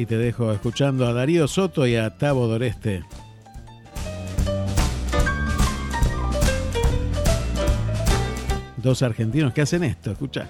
Y te dejo escuchando a Darío Soto y a Tavo Doreste. Dos argentinos que hacen esto, escucha.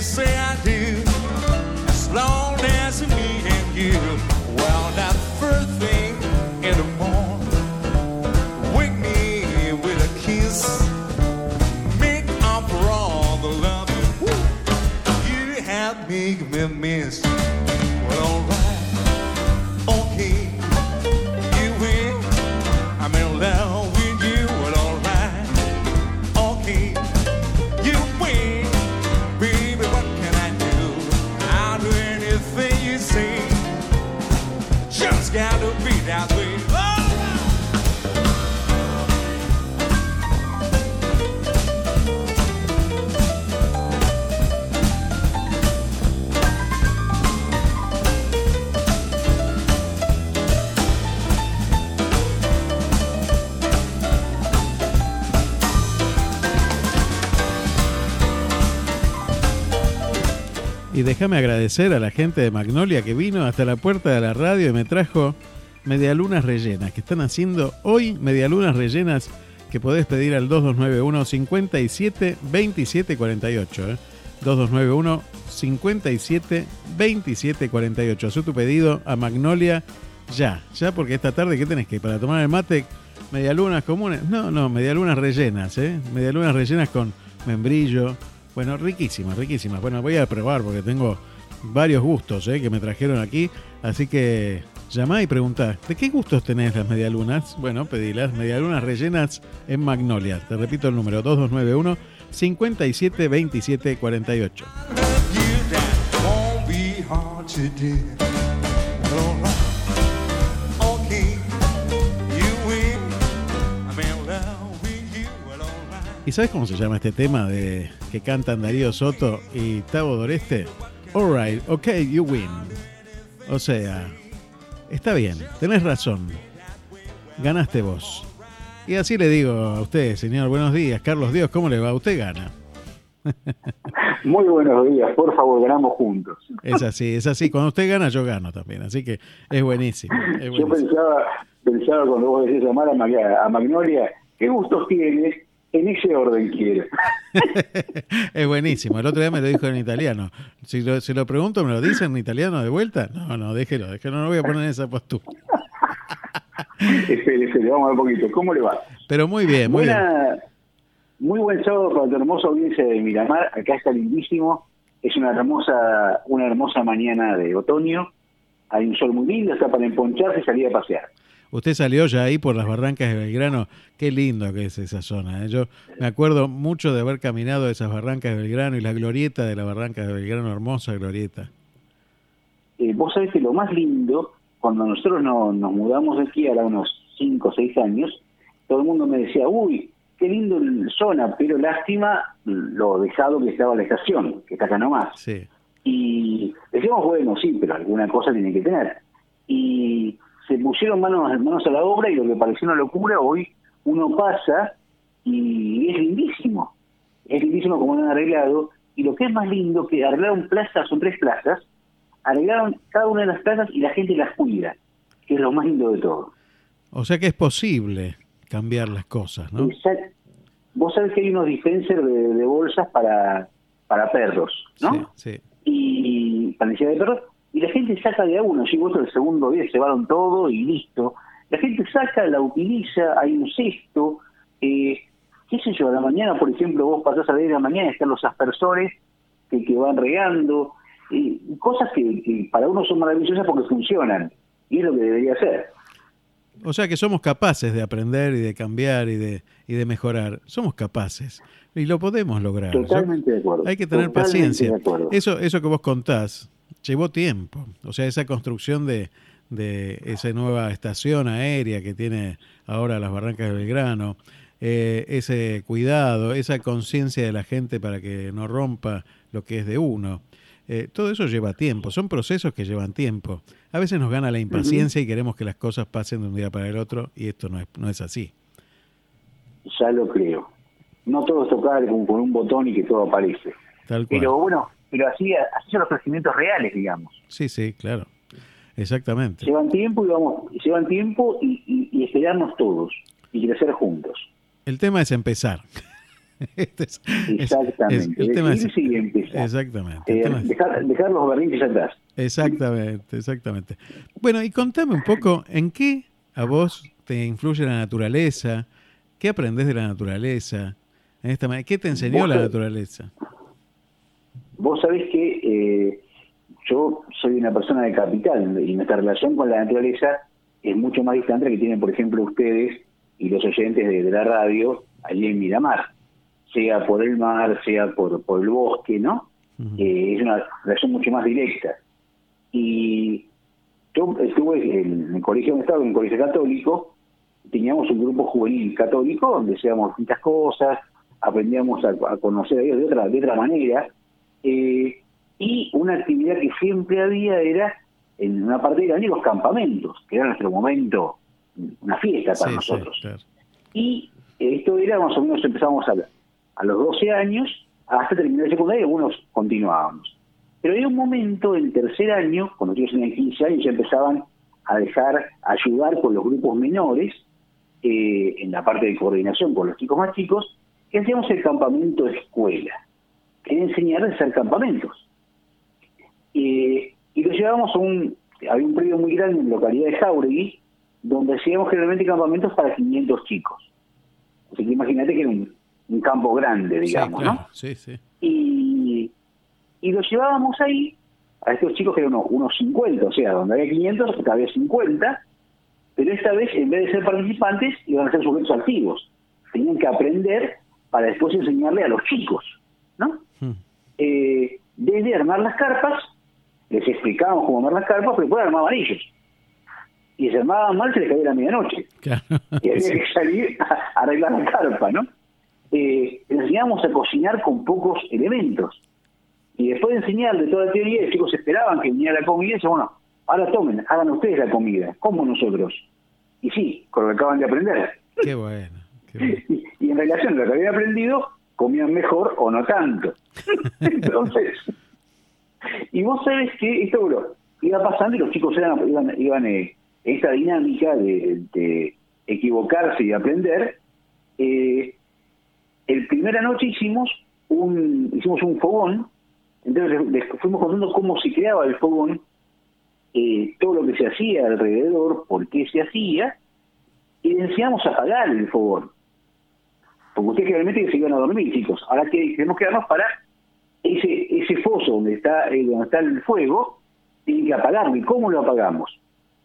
say I did. Déjame agradecer a la gente de Magnolia que vino hasta la puerta de la radio y me trajo medialunas rellenas, que están haciendo hoy medialunas rellenas que podés pedir al 2291 57 27 48. 2291 57 27 48. Haz tu pedido a Magnolia ya, ya porque esta tarde, ¿qué tenés que para tomar el mate? Medialunas comunes. No, no, medialunas rellenas, ¿eh? Medialunas rellenas con membrillo, bueno, riquísimas, riquísimas. Bueno, voy a probar porque tengo varios gustos eh, que me trajeron aquí. Así que llamá y preguntá, ¿de qué gustos tenés las medialunas? Bueno, pedilas, medialunas rellenas en Magnolia. Te repito el número 2291 572748. ¿Y sabes cómo se llama este tema de que cantan Darío Soto y Tavo Doreste? Alright, ok, you win. O sea, está bien, tenés razón. Ganaste vos. Y así le digo a usted, señor, buenos días. Carlos Dios, ¿cómo le va? Usted gana. Muy buenos días, por favor, ganamos juntos. Es así, es así. Cuando usted gana, yo gano también. Así que es buenísimo. Yo pensaba, pensaba cuando vos decís llamar a Magnolia, ¿qué gustos tienes? En ese orden quiero. es buenísimo. El otro día me lo dijo en italiano. Si lo, si lo pregunto, ¿me lo dice en italiano de vuelta? No, no, déjelo, déjelo. No lo voy a poner en esa postura. espere, espere, vamos a ver un poquito. ¿Cómo le va? Pero muy bien, muy bien. Muy buen sábado para tu hermosa audiencia de Miramar. Acá está lindísimo. Es una hermosa, una hermosa mañana de otoño. Hay un sol muy lindo, está para emponcharse y salir a pasear. Usted salió ya ahí por las barrancas de Belgrano. Qué lindo que es esa zona. ¿eh? Yo me acuerdo mucho de haber caminado esas barrancas de Belgrano y la glorieta de la barranca de Belgrano, hermosa glorieta. Eh, vos sabés que lo más lindo, cuando nosotros nos mudamos de aquí, ahora unos 5 o 6 años, todo el mundo me decía, uy, qué lindo zona, pero lástima lo dejado que estaba la estación, que está acá nomás. Sí. Y decíamos, bueno, sí, pero alguna cosa tiene que tener. Y se pusieron manos, manos a la obra y lo que parecía una locura, hoy uno pasa y es lindísimo. Es lindísimo como lo han arreglado. Y lo que es más lindo, que arreglaron plazas, son tres plazas, arreglaron cada una de las plazas y la gente las cuida, que es lo más lindo de todo. O sea que es posible cambiar las cosas, ¿no? Vos sabés que hay unos dispensers de, bolsas para, para perros, ¿no? Sí, sí. Y para de perros, y la gente saca de a uno, si vos el segundo día se van todo y listo. La gente saca, la utiliza, hay un cesto, eh, qué sé yo, a la mañana, por ejemplo, vos pasás a la de la mañana, están los aspersores que, que van regando, eh, cosas que, que para uno son maravillosas porque funcionan, y es lo que debería ser. O sea que somos capaces de aprender y de cambiar y de, y de mejorar. Somos capaces. Y lo podemos lograr. Totalmente de acuerdo. Hay que tener paciencia. Eso, eso que vos contás llevó tiempo. O sea, esa construcción de, de esa nueva estación aérea que tiene ahora las Barrancas de Belgrano, eh, ese cuidado, esa conciencia de la gente para que no rompa lo que es de uno. Eh, todo eso lleva tiempo, son procesos que llevan tiempo. A veces nos gana la impaciencia y queremos que las cosas pasen de un día para el otro y esto no es, no es así. Ya lo creo. No todo es tocar con, un botón y que todo aparece. Pero bueno, pero así, así son los crecimientos reales, digamos. Sí, sí, claro. Exactamente. Llevan tiempo y vamos, llevan tiempo y, y esperarnos todos y crecer juntos. El tema es empezar. Este exactamente. el tema Exactamente. Eh, dejar, los berrinches atrás. Exactamente, exactamente. Bueno, y contame un poco, ¿en qué a vos te influye la naturaleza? ¿Qué aprendes de la naturaleza? En esta ¿Qué te enseñó la naturaleza? Vos sabés que eh, yo soy una persona de capital y nuestra relación con la naturaleza es mucho más distante que tienen, por ejemplo, ustedes y los oyentes de la radio allí en Miramar sea por el mar, sea por, por el bosque, ¿no? Eh, es una relación mucho más directa. Y yo estuve en el colegio donde estaba, en un colegio católico, teníamos un grupo juvenil católico donde hacíamos muchas cosas, aprendíamos a, conocer a Dios de otra, de otra manera, eh, y una actividad que siempre había era, en una parte año, los campamentos, que era nuestro momento, una fiesta para nosotros. Y esto era más o menos, empezamos a, a los 12 años hasta terminar el secundario, algunos continuábamos. Pero hay un momento, el tercer año, cuando ellos tenían 15 años, ya empezaban a dejar ayudar con los grupos menores, eh, en la parte de coordinación con los chicos más chicos, que hacíamos el campamento de escuela. Quería enseñar a hacer campamentos. y lo llevábamos a un, había un periodo muy grande en la localidad de Jauregui, donde hacíamos generalmente campamentos para 500 chicos. Así que imagínate que era un, un campo grande, digamos, ¿no? Sí, sí. Y, y lo llevábamos ahí, a estos chicos que eran unos, unos 50, o sea, donde había 500, había 50, pero esta vez, en vez de ser participantes, iban a ser sujetos activos. Tenían que aprender para después enseñarle a los chicos, ¿no? Hmm. Eh, desde armar las carpas, les explicábamos cómo armar las carpas, pero después armaban ellos. Y se armaban mal, se les caía la medianoche. Y había que salir a arreglar la carpa, ¿no? eh, enseñábamos a cocinar con pocos elementos. Y después de enseñarle toda la teoría, los chicos esperaban que viniera la comida y decían, bueno, ahora tomen, hagan ustedes la comida, como nosotros. Y sí, con lo que acaban de aprender. Qué bueno. Y, en relación a lo que habían aprendido, comían mejor o no tanto. Entonces, y vos sabés que esto iba pasando y los chicos eran, iban, iban eh, esta dinámica de, de, equivocarse y aprender, eh, el primera noche hicimos un hicimos un fogón, entonces les fuimos contando cómo se creaba el fogón, eh, todo lo que se hacía alrededor, por qué se hacía, y enseñamos a apagar el fogón. Porque ustedes realmente se iban a dormir, chicos. Ahora que tenemos que darnos para ese ese foso donde está eh, donde está el fuego, tienen que apagarlo. ¿Y cómo lo apagamos?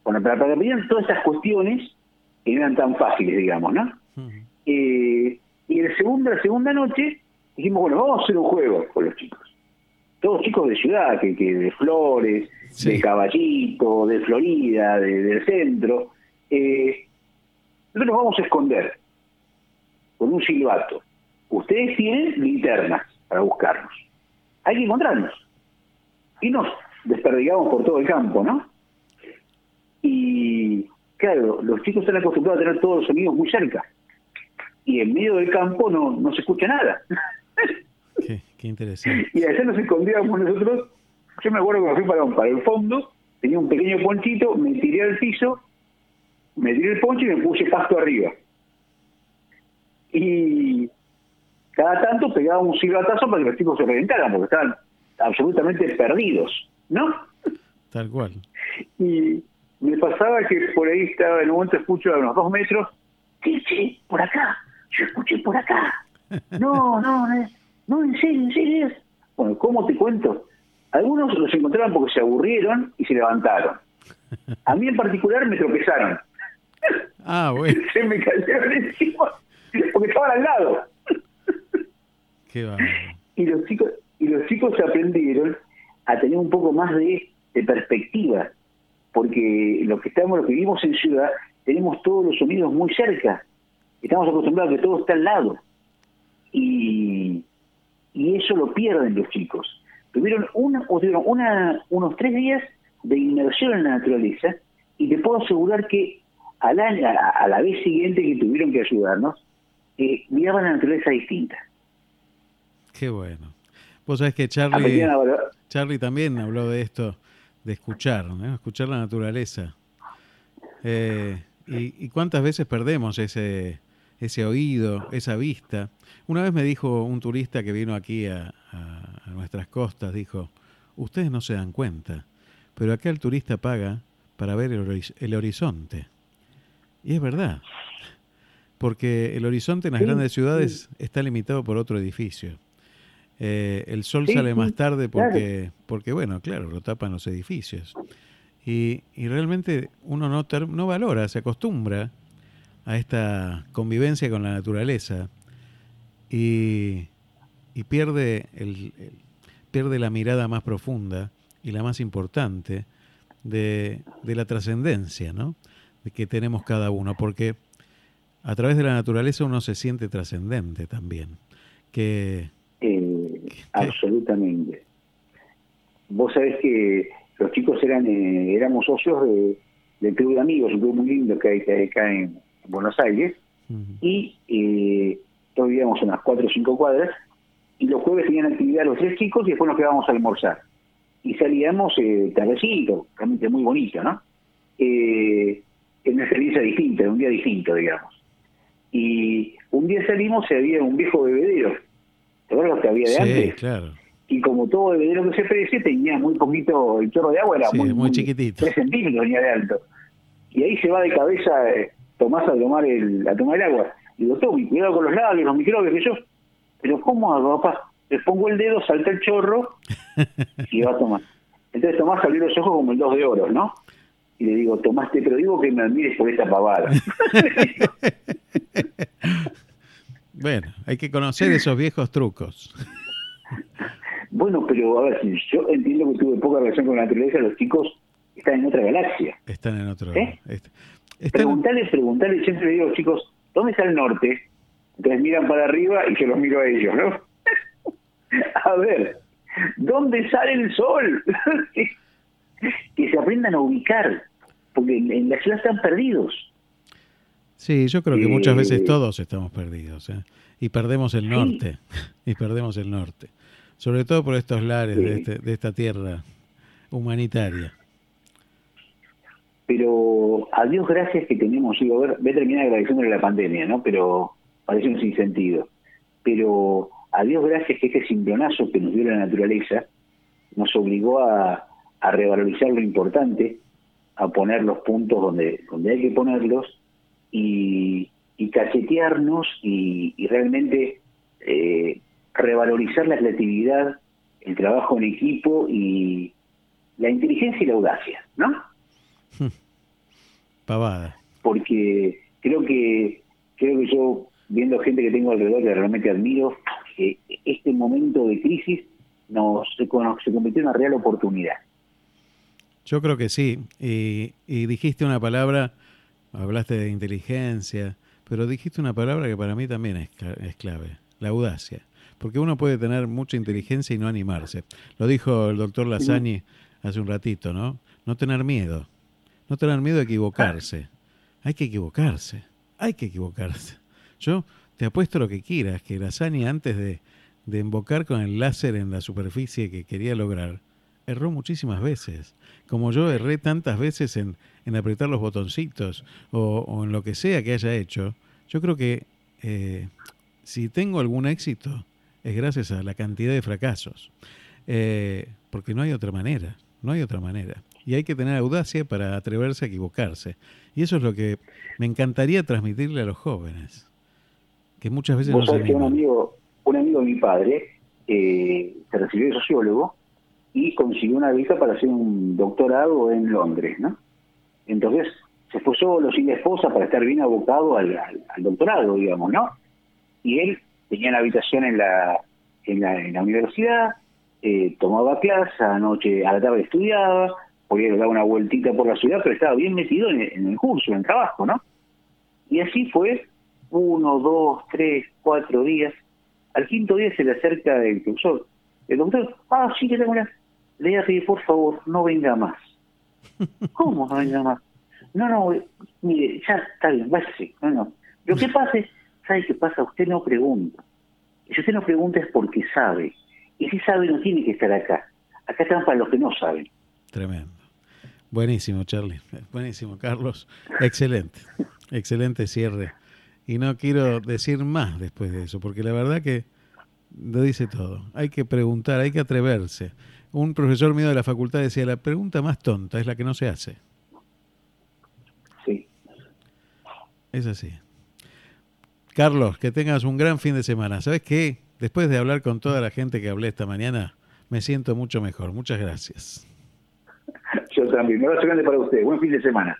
Bueno, para, para todas esas cuestiones que no eran tan fáciles, digamos, ¿no? eh, y el segundo, la segunda noche dijimos, bueno, vamos a hacer un juego con los chicos. Todos chicos de ciudad, que, que de Flores, de Caballito, de Florida, del centro. Eh, nosotros nos vamos a esconder con un silbato. Ustedes tienen linternas para buscarnos. Hay que encontrarnos. Y nos desperdigamos por todo el campo, ¿no? Y claro, los chicos están acostumbrados a tener todos los sonidos muy cerca y en medio del campo no, no se escucha nada. Qué, interesante. Y allá nos escondíamos nosotros. Yo me acuerdo que me fui para, para el fondo, tenía un pequeño ponchito, me tiré al piso, me tiré el poncho y me puse pasto arriba. Y cada tanto pegaba un silbatazo para que los chicos se reventaran, porque estaban absolutamente perdidos, ¿no? Tal cual. Y me pasaba que por ahí estaba, en un momento escucho a unos dos metros, sí, sí, por acá, yo escuché por acá. No, no, no, no, en serio, en serio. Bueno, ¿cómo te cuento? Algunos los encontraron porque se aburrieron y se levantaron. A mí en particular me tropezaron. Ah, bueno. se me cayeron encima porque estaban al lado. Qué. Y los chicos y los chicos aprendieron a tener un poco más de, de perspectiva, porque los que estamos, los que vivimos en ciudad, tenemos todos los sonidos muy cerca. Estamos acostumbrados a que todo está al lado. Y, y eso lo pierden los chicos. Tuvieron, una, o tuvieron una, unos tres días de inmersión en la naturaleza y te puedo asegurar que al año, a, la vez siguiente que tuvieron que ayudarnos, eh, miraban la naturaleza distinta. Qué bueno. Vos sabés que Charlie, Charlie también habló de esto, de escuchar, ¿no? escuchar la naturaleza. Eh, y, cuántas veces perdemos ese, ese oído, esa vista? Una vez me dijo un turista que vino aquí a, a nuestras costas, dijo, ustedes no se dan cuenta, pero acá el turista paga para ver el, horizonte. Y es verdad, porque el horizonte en las grandes ciudades está limitado por otro edificio. Eh, el sol sale más tarde porque, porque, bueno, claro, lo tapan los edificios. Y, y realmente uno no, no valora, se acostumbra a esta convivencia con la naturaleza y, y pierde, el, pierde la mirada más profunda y la más importante de, de la trascendencia ¿no? que tenemos cada uno, porque a través de la naturaleza uno se siente trascendente también, que, eh, absolutamente. Vos sabés que los chicos eran eh, éramos socios de, del Club de Amigos, un club muy lindo que hay, acá en Buenos Aires, y eh, todos vivíamos unas cuatro o cinco cuadras, y los jueves tenían actividad los tres chicos y después nos quedábamos a almorzar. Y salíamos eh, tardecito, realmente muy bonito, ¿no? Eh, en una experiencia distinta, en un día distinto, digamos. Y un día salimos y había un viejo bebedero ¿Te acuerdas lo que había de sí, antes? claro. Y como todo bebedero que se parece, tenía muy poquito, el chorro de agua era muy, muy, chiquitito. 3 centímetros venía de alto. Y ahí se va de cabeza eh, Tomás a tomar el, a tomar el agua. Y digo, Tommy, cuidado con los labios, los microbios, que yo. Pero ¿cómo hago, papá? Le pongo el dedo, salta el chorro y va a tomar. Entonces Tomás abrió los ojos como el dos de oro, ¿no? Y le digo, Tomás, te pero digo que me admires por esta pavada. Bueno, hay que conocer esos viejos trucos. Bueno, pero a ver, yo entiendo que tuve poca relación con la naturaleza, los chicos están en otra galaxia. Están en otro. ¿Eh? Preguntarles, preguntarles, siempre le digo, chicos, ¿dónde está el norte? Entonces miran para arriba y yo los miro a ellos, ¿no? a ver, ¿dónde sale el sol? que se aprendan a ubicar, porque en la ciudad están perdidos. Sí, yo creo que muchas veces todos estamos perdidos ¿eh? y perdemos el norte, y perdemos el norte, sobre todo por estos lares de, este, de esta tierra humanitaria. Pero a Dios gracias que tenemos, yo voy a terminar agradeciéndole la pandemia, ¿no? Pero parece un sinsentido. Pero a Dios gracias que este cimbronazo que nos dio la naturaleza nos obligó a, a revalorizar lo importante, a poner los puntos donde, donde hay que ponerlos y, cachetearnos y, realmente eh, revalorizar la creatividad, el trabajo en equipo y la inteligencia y la audacia, ¿no? Pavada. Porque creo que creo que yo viendo gente que tengo alrededor que realmente admiro, eh, este momento de crisis nos se, se convirtió en una real oportunidad. Yo creo que sí. y dijiste una palabra hablaste de inteligencia, pero dijiste una palabra que para mí también es, clave, la audacia. Porque uno puede tener mucha inteligencia y no animarse. Lo dijo el doctor Lasagne hace un ratito, ¿no? No tener miedo. No tener miedo a equivocarse. Hay que equivocarse. Hay que equivocarse. Yo te apuesto lo que quieras, que Lasagne antes de, de embocar con el láser en la superficie que quería lograr, erró muchísimas veces. Como yo erré tantas veces en, en apretar los botoncitos o, en lo que sea que haya hecho, yo creo que eh, si tengo algún éxito es gracias a la cantidad de fracasos. Eh, porque no hay otra manera, no hay otra manera. Y hay que tener audacia para atreverse a equivocarse. Y eso es lo que me encantaría transmitirle a los jóvenes, que muchas veces no un amigo, un amigo de mi padre eh, se recibió de sociólogo y consiguió una beca para hacer un doctorado en Londres, ¿no? Entonces se fue solo, sin la esposa, para estar bien abocado al, al, doctorado, digamos, ¿no? Y él tenía una habitación en la, en la, en la universidad, eh, tomaba clase, anoche, a la tarde estudiaba, podía dar una vueltita por la ciudad, pero estaba bien metido en, en el curso, en el trabajo, ¿no? Y así fue uno, dos, tres, cuatro días. Al quinto día se le acerca el profesor. El doctor, ah, sí, que tengo una... Le pedir, por favor, no venga más. ¿Cómo no venga más? No, no, mire, ya está bien, váyase. No, no. Lo que pasa es, ¿sabe qué pasa? Usted no pregunta. Si usted no pregunta es porque sabe. Y si sabe, no tiene que estar acá. Acá están para los que no saben. Tremendo. Buenísimo, Charlie. Buenísimo, Carlos. Excelente. Excelente cierre. Y no quiero decir más después de eso, porque la verdad que lo dice todo. Hay que preguntar, hay que atreverse. Un profesor mío de la facultad decía, la pregunta más tonta es la que no se hace. Sí. Es así. Carlos, que tengas un gran fin de semana. ¿Sabes qué? Después de hablar con toda la gente que hablé esta mañana, me siento mucho mejor. Muchas gracias. Yo también. Un abrazo grande para usted. Buen fin de semana.